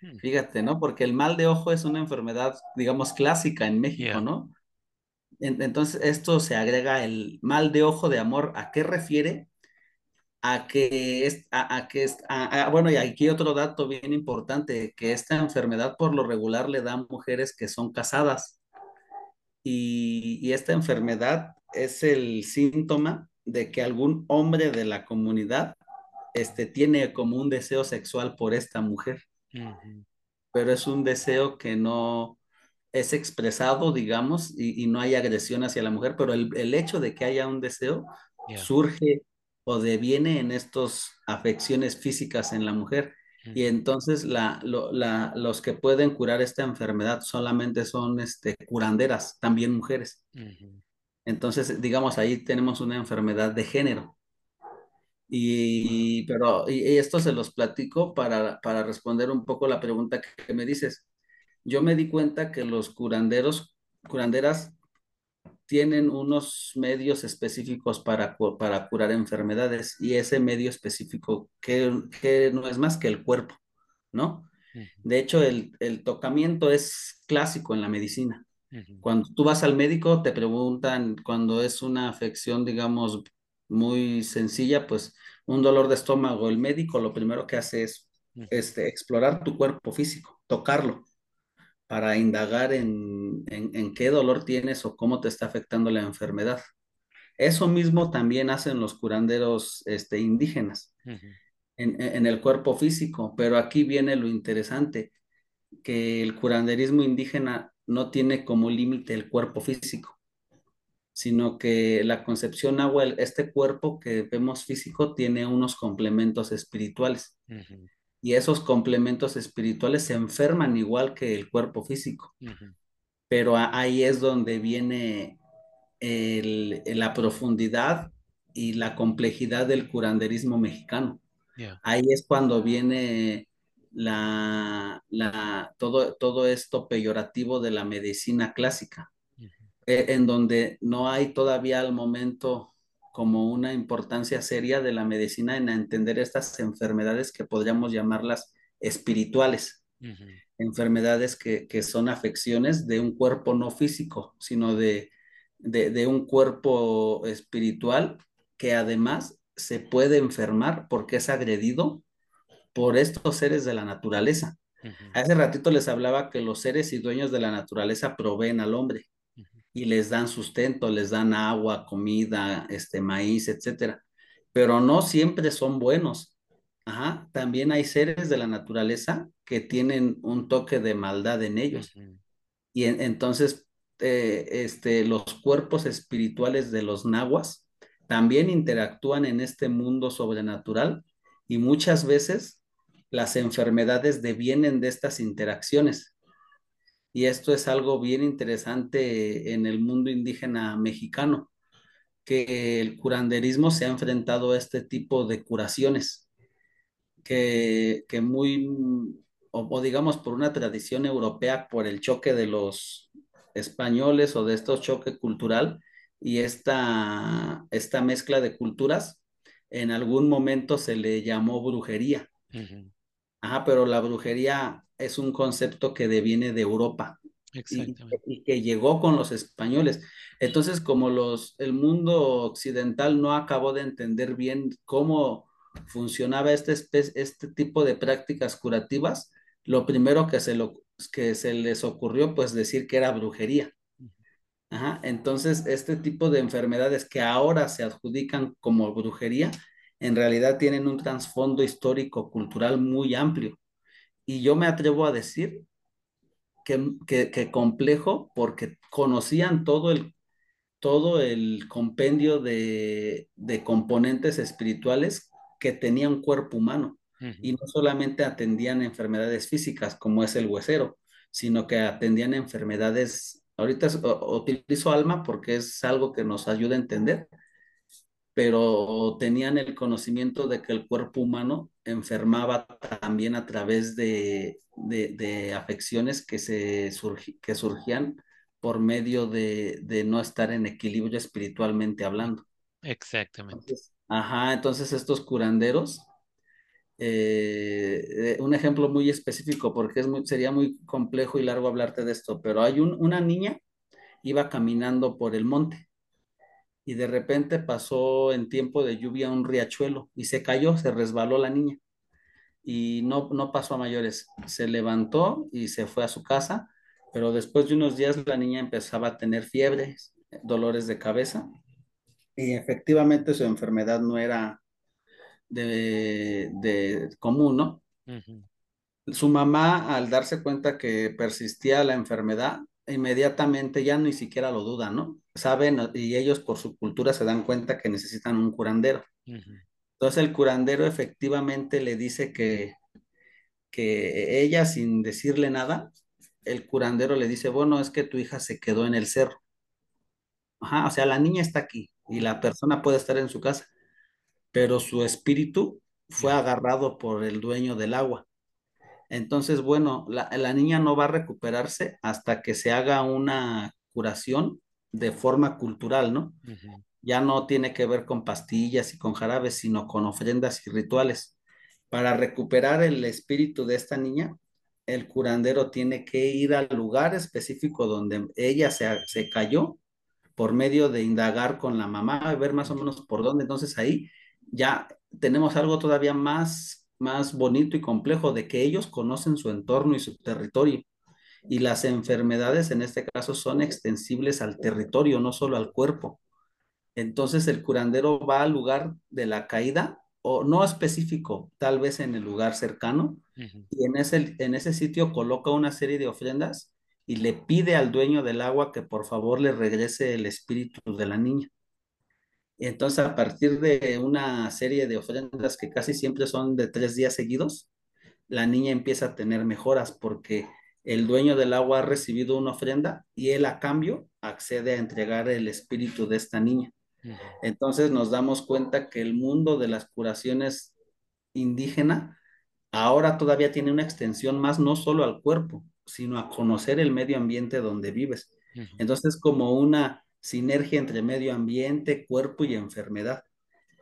[SPEAKER 3] Hmm. Fíjate, ¿no? Porque el mal de ojo es una enfermedad, digamos, clásica en México, ¿no? entonces, esto se agrega el mal de ojo de amor. ¿A qué refiere? A que es, a, que es, bueno, y aquí otro dato bien importante, que esta enfermedad por lo regular le da a mujeres que son casadas. Y, y esta enfermedad es el síntoma de que algún hombre de la comunidad este, tiene como un deseo sexual por esta mujer. pero es un deseo que no es expresado, digamos, y, no hay agresión hacia la mujer, pero el, hecho de que haya un deseo surge o deviene en estas afecciones físicas en la mujer. Y entonces la, los que pueden curar esta enfermedad solamente son este, curanderas, también mujeres. Entonces, digamos, ahí tenemos una enfermedad de género. Y, pero, y, esto se los platico para, para responder un poco la pregunta que, me dices. Yo me di cuenta que los curanderos, curanderas tienen unos medios específicos para, para curar enfermedades y ese medio específico que, que no es más que el cuerpo, ¿no? De hecho, el, el, tocamiento es clásico en la medicina. Cuando tú vas al médico, te preguntan cuando es una afección, digamos, muy sencilla, pues un dolor de estómago, el médico lo primero que hace es este, explorar tu cuerpo físico, tocarlo, para indagar en, en, qué dolor tienes o cómo te está afectando la enfermedad. Eso mismo también hacen los curanderos este, indígenas en, en el cuerpo físico, pero aquí viene lo interesante, que el curanderismo indígena no tiene como límite el cuerpo físico sino que la concepción agua, este cuerpo que vemos físico tiene unos complementos espirituales. Y esos complementos espirituales se enferman igual que el cuerpo físico. Pero ahí es donde viene la profundidad y la complejidad del curanderismo mexicano. Ahí es cuando viene la, todo, todo esto peyorativo de la medicina clásica eh, en donde no hay todavía al momento como una importancia seria de la medicina en entender estas enfermedades que podríamos llamarlas espirituales, enfermedades que, que, son afecciones de un cuerpo no físico, sino de, de, de, un cuerpo espiritual que además se puede enfermar porque es agredido por estos seres de la naturaleza. Hace ratito les hablaba que los seres y dueños de la naturaleza proveen al hombre y les dan sustento, les dan agua, comida, este maíz, etcétera. Pero no siempre son buenos. Ajá, también hay seres de la naturaleza que tienen un toque de maldad en ellos. Y entonces eh, este, los cuerpos espirituales de los nahuas también interactúan en este mundo sobrenatural y muchas veces las enfermedades devienen de estas interacciones y esto es algo bien interesante en el mundo indígena mexicano, que el curanderismo se ha enfrentado a este tipo de curaciones, que, que muy, o, digamos por una tradición europea, por el choque de los españoles o de estos choque cultural y esta, esta mezcla de culturas, en algún momento se le llamó brujería. Ajá, pero la brujería es un concepto que deviene de Europa y, que llegó con los españoles. Entonces, como los, el mundo occidental no acabó de entender bien cómo funcionaba este, este tipo de prácticas curativas, lo primero que se, lo, que se les ocurrió, pues decir que era brujería. Ajá. Entonces, este tipo de enfermedades que ahora se adjudican como brujería, en realidad tienen un trasfondo histórico, cultural muy amplio. Y yo me atrevo a decir que, que, complejo porque conocían todo el, todo el compendio de, de componentes espirituales que tenía un cuerpo humano. Y no solamente atendían enfermedades físicas como es el huesero, sino que atendían enfermedades, ahorita utilizo alma porque es algo que nos ayuda a entender, pero tenían el conocimiento de que el cuerpo humano enfermaba también a través de, de, afecciones que, se que surgían por medio de, de, no estar en equilibrio espiritualmente hablando.
[SPEAKER 2] Exactamente.
[SPEAKER 3] ajá, entonces estos curanderos, eh, eh, un ejemplo muy específico, porque es muy, sería muy complejo y largo hablarte de esto, pero hay un, una niña, iba caminando por el monte y de repente pasó en tiempo de lluvia un riachuelo y se cayó, se resbaló la niña y no, no pasó a mayores. Se levantó y se fue a su casa, pero después de unos días la niña empezaba a tener fiebre, dolores de cabeza y efectivamente su enfermedad no era de, de común, ¿no? Su mamá, al darse cuenta que persistía la enfermedad, inmediatamente ya ni siquiera lo dudan, ¿no? Saben y ellos por su cultura se dan cuenta que necesitan un curandero. Entonces el curandero efectivamente le dice que, que ella sin decirle nada, el curandero le dice, bueno, es que tu hija se quedó en el cerro. Ajá, o sea, la niña está aquí y la persona puede estar en su casa, pero su espíritu fue agarrado por el dueño del agua. Entonces, bueno, la, niña no va a recuperarse hasta que se haga una curación de forma cultural, ¿no? Ya no tiene que ver con pastillas y con jarabes, sino con ofrendas y rituales. Para recuperar el espíritu de esta niña, el curandero tiene que ir al lugar específico donde ella se, se cayó por medio de indagar con la mamá, ver más o menos por dónde. Entonces ahí ya tenemos algo todavía más más bonito y complejo de que ellos conocen su entorno y su territorio. Y las enfermedades en este caso son extensibles al territorio, no solo al cuerpo. Entonces el curandero va al lugar de la caída o no específico, tal vez en el lugar cercano, y en ese, en ese sitio coloca una serie de ofrendas y le pide al dueño del agua que por favor le regrese el espíritu de la niña. Entonces, a partir de una serie de ofrendas que casi siempre son de tres días seguidos, la niña empieza a tener mejoras porque el dueño del agua ha recibido una ofrenda y él a cambio accede a entregar el espíritu de esta niña. Entonces nos damos cuenta que el mundo de las curaciones indígena ahora todavía tiene una extensión más no solo al cuerpo, sino a conocer el medio ambiente donde vives. Entonces, como una sinergia entre medio ambiente, cuerpo y enfermedad.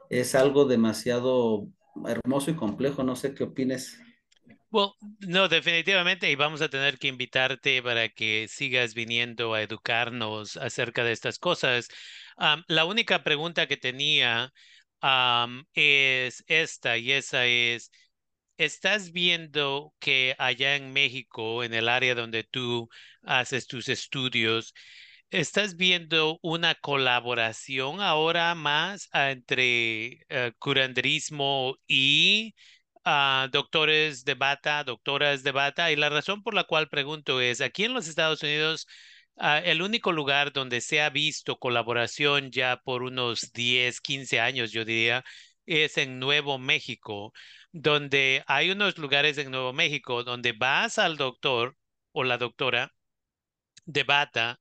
[SPEAKER 3] Es algo demasiado hermoso y complejo. No sé qué opines.
[SPEAKER 2] Bueno, no, definitivamente, y vamos a tener que invitarte para que sigas viniendo a educarnos acerca de estas cosas. la única pregunta que tenía es esta, y esa es, ¿estás viendo que allá en México, en el área donde tú haces tus estudios, ¿Estás viendo una colaboración ahora más ah, entre uh, curanderismo y uh, doctores de bata, doctoras de bata? Y la razón por la cual pregunto es, aquí en los Estados Unidos, uh, el único lugar donde se ha visto colaboración ya por unos 10, 15 años, yo diría, es en Nuevo México, donde hay unos lugares en Nuevo México donde vas al doctor o la doctora de bata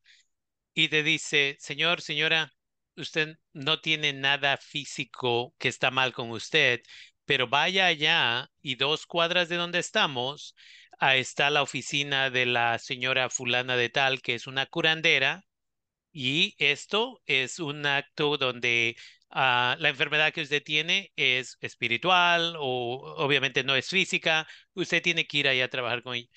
[SPEAKER 2] y te dice, señor, señora, usted no tiene nada físico que está mal con usted, pero vaya allá y dos cuadras de donde estamos, ahí está la oficina de la señora fulana de tal, que es una curandera, y esto es un acto donde ah, la enfermedad que usted tiene es espiritual o obviamente no es física, usted tiene que ir allá a trabajar con ella.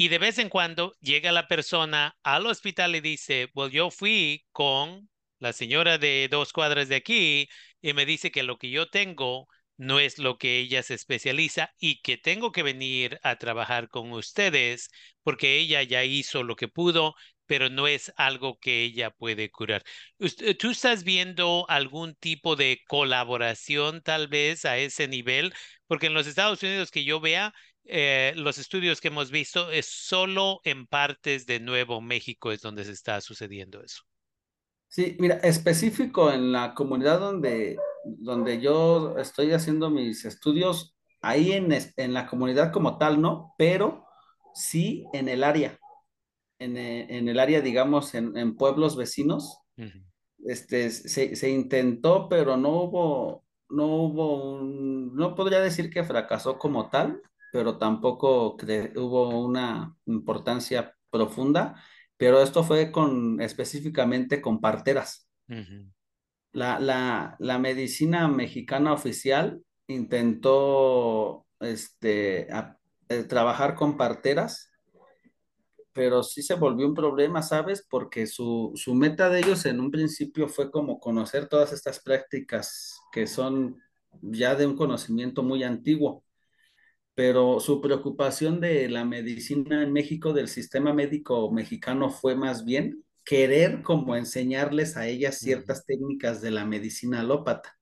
[SPEAKER 2] Y de vez en cuando llega la persona al hospital y dice, well, yo fui con la señora de dos cuadras de aquí y me dice que lo que yo tengo no es lo que ella se especializa y que tengo que venir a trabajar con ustedes porque ella ya hizo lo que pudo, pero no es algo que ella puede curar. ¿Tú estás viendo algún tipo de colaboración tal vez a ese nivel? Porque en los Estados Unidos que yo vea, eh, los estudios que hemos visto es solo en partes de Nuevo México es donde se está sucediendo eso.
[SPEAKER 3] Sí, mira, específico en la comunidad donde, donde yo estoy haciendo mis estudios, ahí en, en la comunidad como tal, ¿no? Pero sí en el área, en, en el área, digamos, en, en pueblos vecinos. Este, se, se, intentó, pero no hubo, no hubo un, no podría decir que fracasó como tal, pero tampoco hubo una importancia profunda, pero esto fue con específicamente con parteras. la, la, la, medicina mexicana oficial intentó este, eh, trabajar con parteras, pero sí se volvió un problema, ¿sabes? Porque su, su meta de ellos en un principio fue como conocer todas estas prácticas que son ya de un conocimiento muy antiguo pero su preocupación de la medicina en México, del sistema médico mexicano, fue más bien querer como enseñarles a ellas ciertas técnicas de la medicina alópata.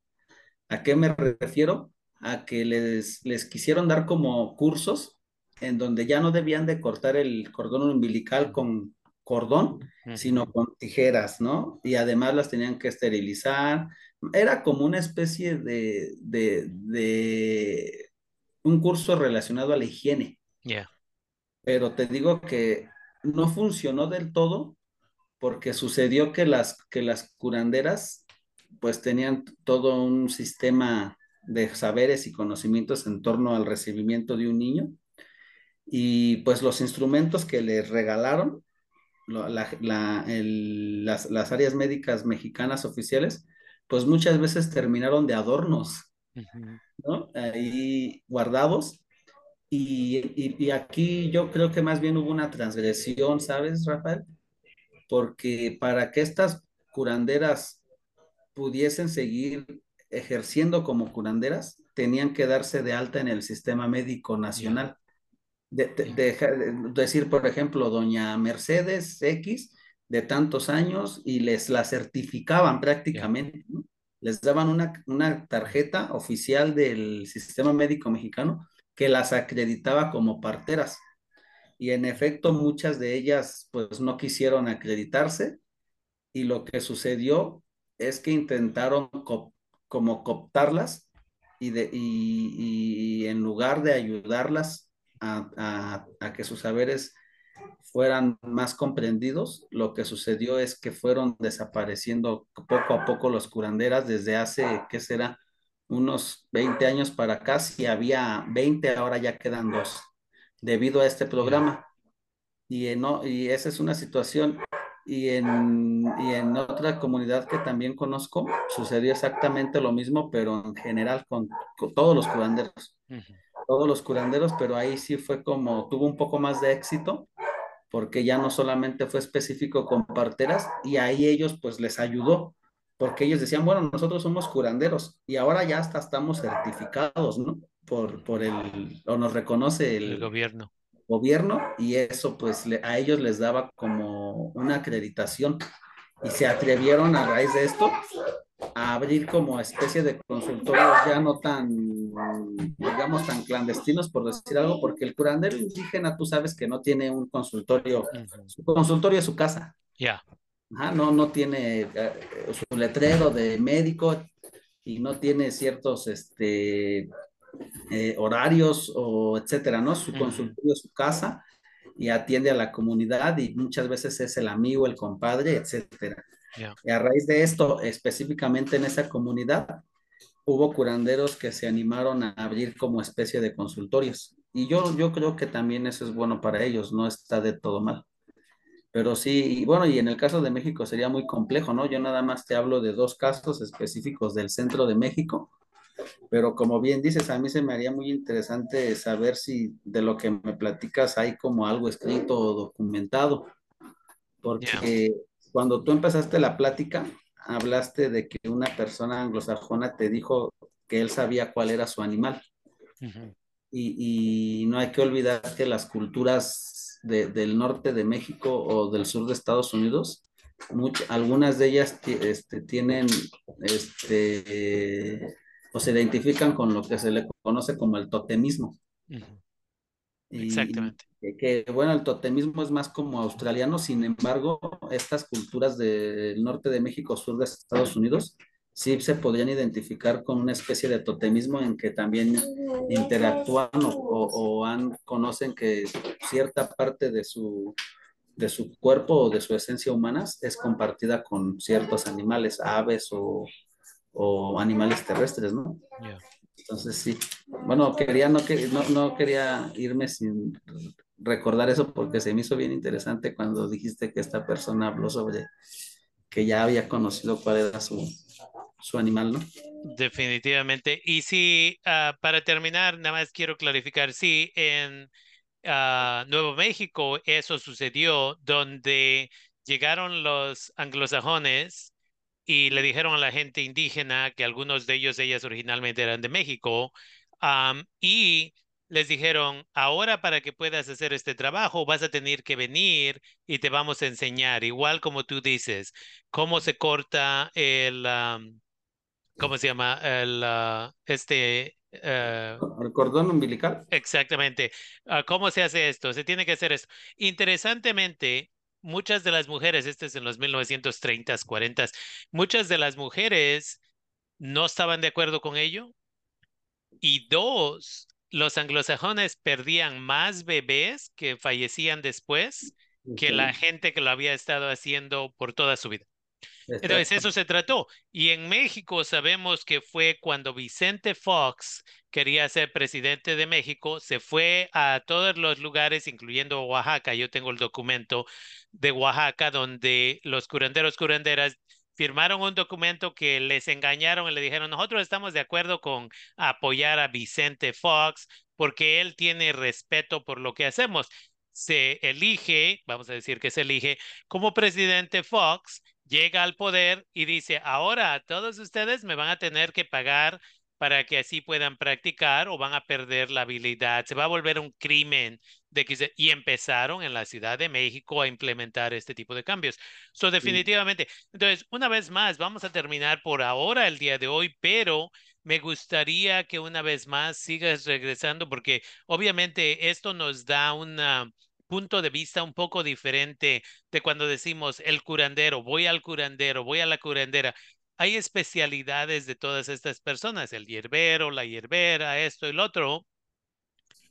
[SPEAKER 3] ¿A qué me refiero? A que les, les quisieron dar como cursos en donde ya no debían de cortar el cordón umbilical con cordón, sino con tijeras, ¿no? Y además las tenían que esterilizar. Era como una especie de, de, un curso relacionado a la higiene.
[SPEAKER 2] Ya.
[SPEAKER 3] Pero te digo que no funcionó del todo porque sucedió que las, que las curanderas pues tenían todo un sistema de saberes y conocimientos en torno al recibimiento de un niño y pues los instrumentos que les regalaron las, las, áreas médicas mexicanas oficiales pues muchas veces terminaron de adornos, ¿no? Ahí guardados. Y, y, aquí yo creo que más bien hubo una transgresión, ¿sabes, Rafael? Porque para que estas curanderas pudiesen seguir ejerciendo como curanderas, tenían que darse de alta en el sistema médico nacional. De, decir, por ejemplo, doña Mercedes X de tantos años y les la certificaban prácticamente, les daban una, una tarjeta oficial del sistema médico mexicano que las acreditaba como parteras. Y en efecto, muchas de ellas pues no quisieron acreditarse y lo que sucedió es que intentaron como cooptarlas y, de, y, en lugar de ayudarlas a, a, que sus saberes fueran más comprendidos, lo que sucedió es que fueron desapareciendo poco a poco los curanderas desde hace, ¿qué será? Unos 20 años para acá, si había 20, ahora ya quedan dos, debido a este programa. Y, no, y esa es una situación y en, y en otra comunidad que también conozco sucedió exactamente lo mismo, pero en general con, todos los curanderos. Todos los curanderos, pero ahí sí fue como, tuvo un poco más de éxito, porque ya no solamente fue específico con parteras, y ahí ellos pues les ayudó, porque ellos decían, bueno, nosotros somos curanderos, y ahora ya hasta estamos certificados, ¿no? Por, por el, o nos reconoce el,
[SPEAKER 2] el gobierno
[SPEAKER 3] gobierno y eso pues a ellos les daba como una acreditación y se atrevieron a raíz de esto a abrir como especie de consultorios ya no tan, digamos, tan clandestinos, por decir algo, porque el curandero indígena, tú sabes que no tiene un consultorio, su consultorio es su casa.
[SPEAKER 2] Ya.
[SPEAKER 3] no, no tiene eh, su letrero de médico y no tiene ciertos, este, eh, horarios o etcétera, ¿no? Su consultorio, su casa y atiende a la comunidad y muchas veces es el amigo, el compadre, etcétera. Y a raíz de esto, específicamente en esa comunidad, hubo curanderos que se animaron a abrir como especie de consultorios. Y yo, yo creo que también eso es bueno para ellos, no está de todo mal. Pero sí, y bueno, y en el caso de México sería muy complejo, ¿no? Yo nada más te hablo de dos casos específicos del centro de México, pero como bien dices, a mí se me haría muy interesante saber si de lo que me platicas hay como algo escrito o documentado, porque cuando tú empezaste la plática, hablaste de que una persona anglosajona te dijo que él sabía cuál era su animal. y, no hay que olvidar que las culturas del norte de México o del sur de Estados Unidos, algunas de ellas este, tienen este, o se identifican con lo que se le conoce como el totemismo.
[SPEAKER 2] Exactamente.
[SPEAKER 3] Que, bueno, el totemismo es más como australiano, sin embargo, estas culturas del norte de México, sur de Estados Unidos, sí se podrían identificar con una especie de totemismo en que también interactúan o, han, conocen que cierta parte de su, de su cuerpo o de su esencia humana es compartida con ciertos animales, aves o, o animales terrestres, ¿no? Entonces sí, bueno, quería, no, no, no quería irme sin recordar eso porque se me hizo bien interesante cuando dijiste que esta persona habló sobre que ya había conocido cuál era su, su animal, ¿no?
[SPEAKER 2] Definitivamente. Y sí, ah, para terminar, nada más quiero clarificar, sí, en ah, Nuevo México eso sucedió donde llegaron los anglosajones y le dijeron a la gente indígena que algunos de ellos, ellas originalmente eran de México, y les dijeron, ahora para que puedas hacer este trabajo vas a tener que venir y te vamos a enseñar, igual como tú dices, cómo se corta el, ¿cómo se llama? El, ah, este,
[SPEAKER 3] ¿El cordón umbilical?
[SPEAKER 2] Exactamente. Ah, ¿Cómo se hace esto? Se tiene que hacer esto. Interesantemente, muchas de las mujeres, este es en los 1930s, 40s, muchas de las mujeres no estaban de acuerdo con ello. Y dos, los anglosajones perdían más bebés que fallecían después que la gente que lo había estado haciendo por toda su vida. Entonces, eso se trató. Y en México sabemos que fue cuando Vicente Fox quería ser presidente de México, se fue a todos los lugares, incluyendo Oaxaca. Yo tengo el documento de Oaxaca donde los curanderos, curanderas firmaron un documento que les engañaron y le dijeron, nosotros estamos de acuerdo con apoyar a Vicente Fox porque él tiene respeto por lo que hacemos. Se elige, vamos a decir que se elige como presidente Fox, llega al poder y dice, ahora todos ustedes me van a tener que pagar para que así puedan practicar o van a perder la habilidad. Se va a volver un crimen de que y empezaron en la Ciudad de México a implementar este tipo de cambios. So, definitivamente. Entonces, una vez más, vamos a terminar por ahora el día de hoy, pero me gustaría que una vez más sigas regresando porque obviamente esto nos da un punto de vista un poco diferente de cuando decimos el curandero, voy al curandero, voy a la curandera hay especialidades de todas estas personas, el hierbero, la hierbera, esto y lo otro.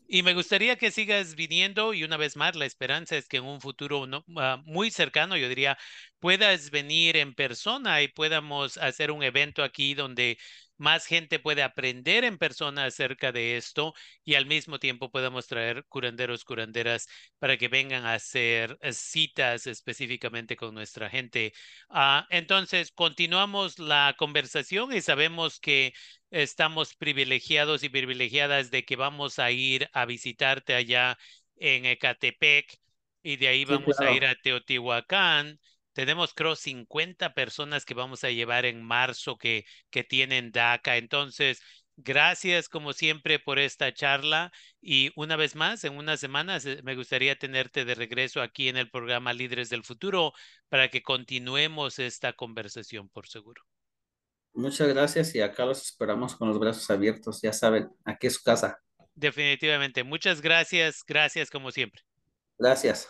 [SPEAKER 2] Y me gustaría que sigas viniendo y una vez más, la esperanza es que en un futuro ah, muy cercano, yo diría, puedas venir en persona y podamos hacer un evento aquí donde más gente puede aprender en persona acerca de esto y al mismo tiempo podamos traer curanderos, curanderas para que vengan a hacer eh, citas específicamente con nuestra gente. Ah, entonces, continuamos la conversación y sabemos que estamos privilegiados y privilegiadas de que vamos a ir a visitarte allá en Ecatepec y de ahí vamos a ir a Teotihuacán tenemos, creo, 50 personas que vamos a llevar en marzo que, que tienen DACA. Entonces, gracias como siempre por esta charla y una vez más, en unas semanas eh, me gustaría tenerte de regreso aquí en el programa Líderes del Futuro para que continuemos esta conversación por seguro.
[SPEAKER 3] Muchas gracias y acá los esperamos con los brazos abiertos. Ya saben, aquí es su casa.
[SPEAKER 2] Definitivamente. Muchas gracias. Gracias como siempre.
[SPEAKER 3] Gracias.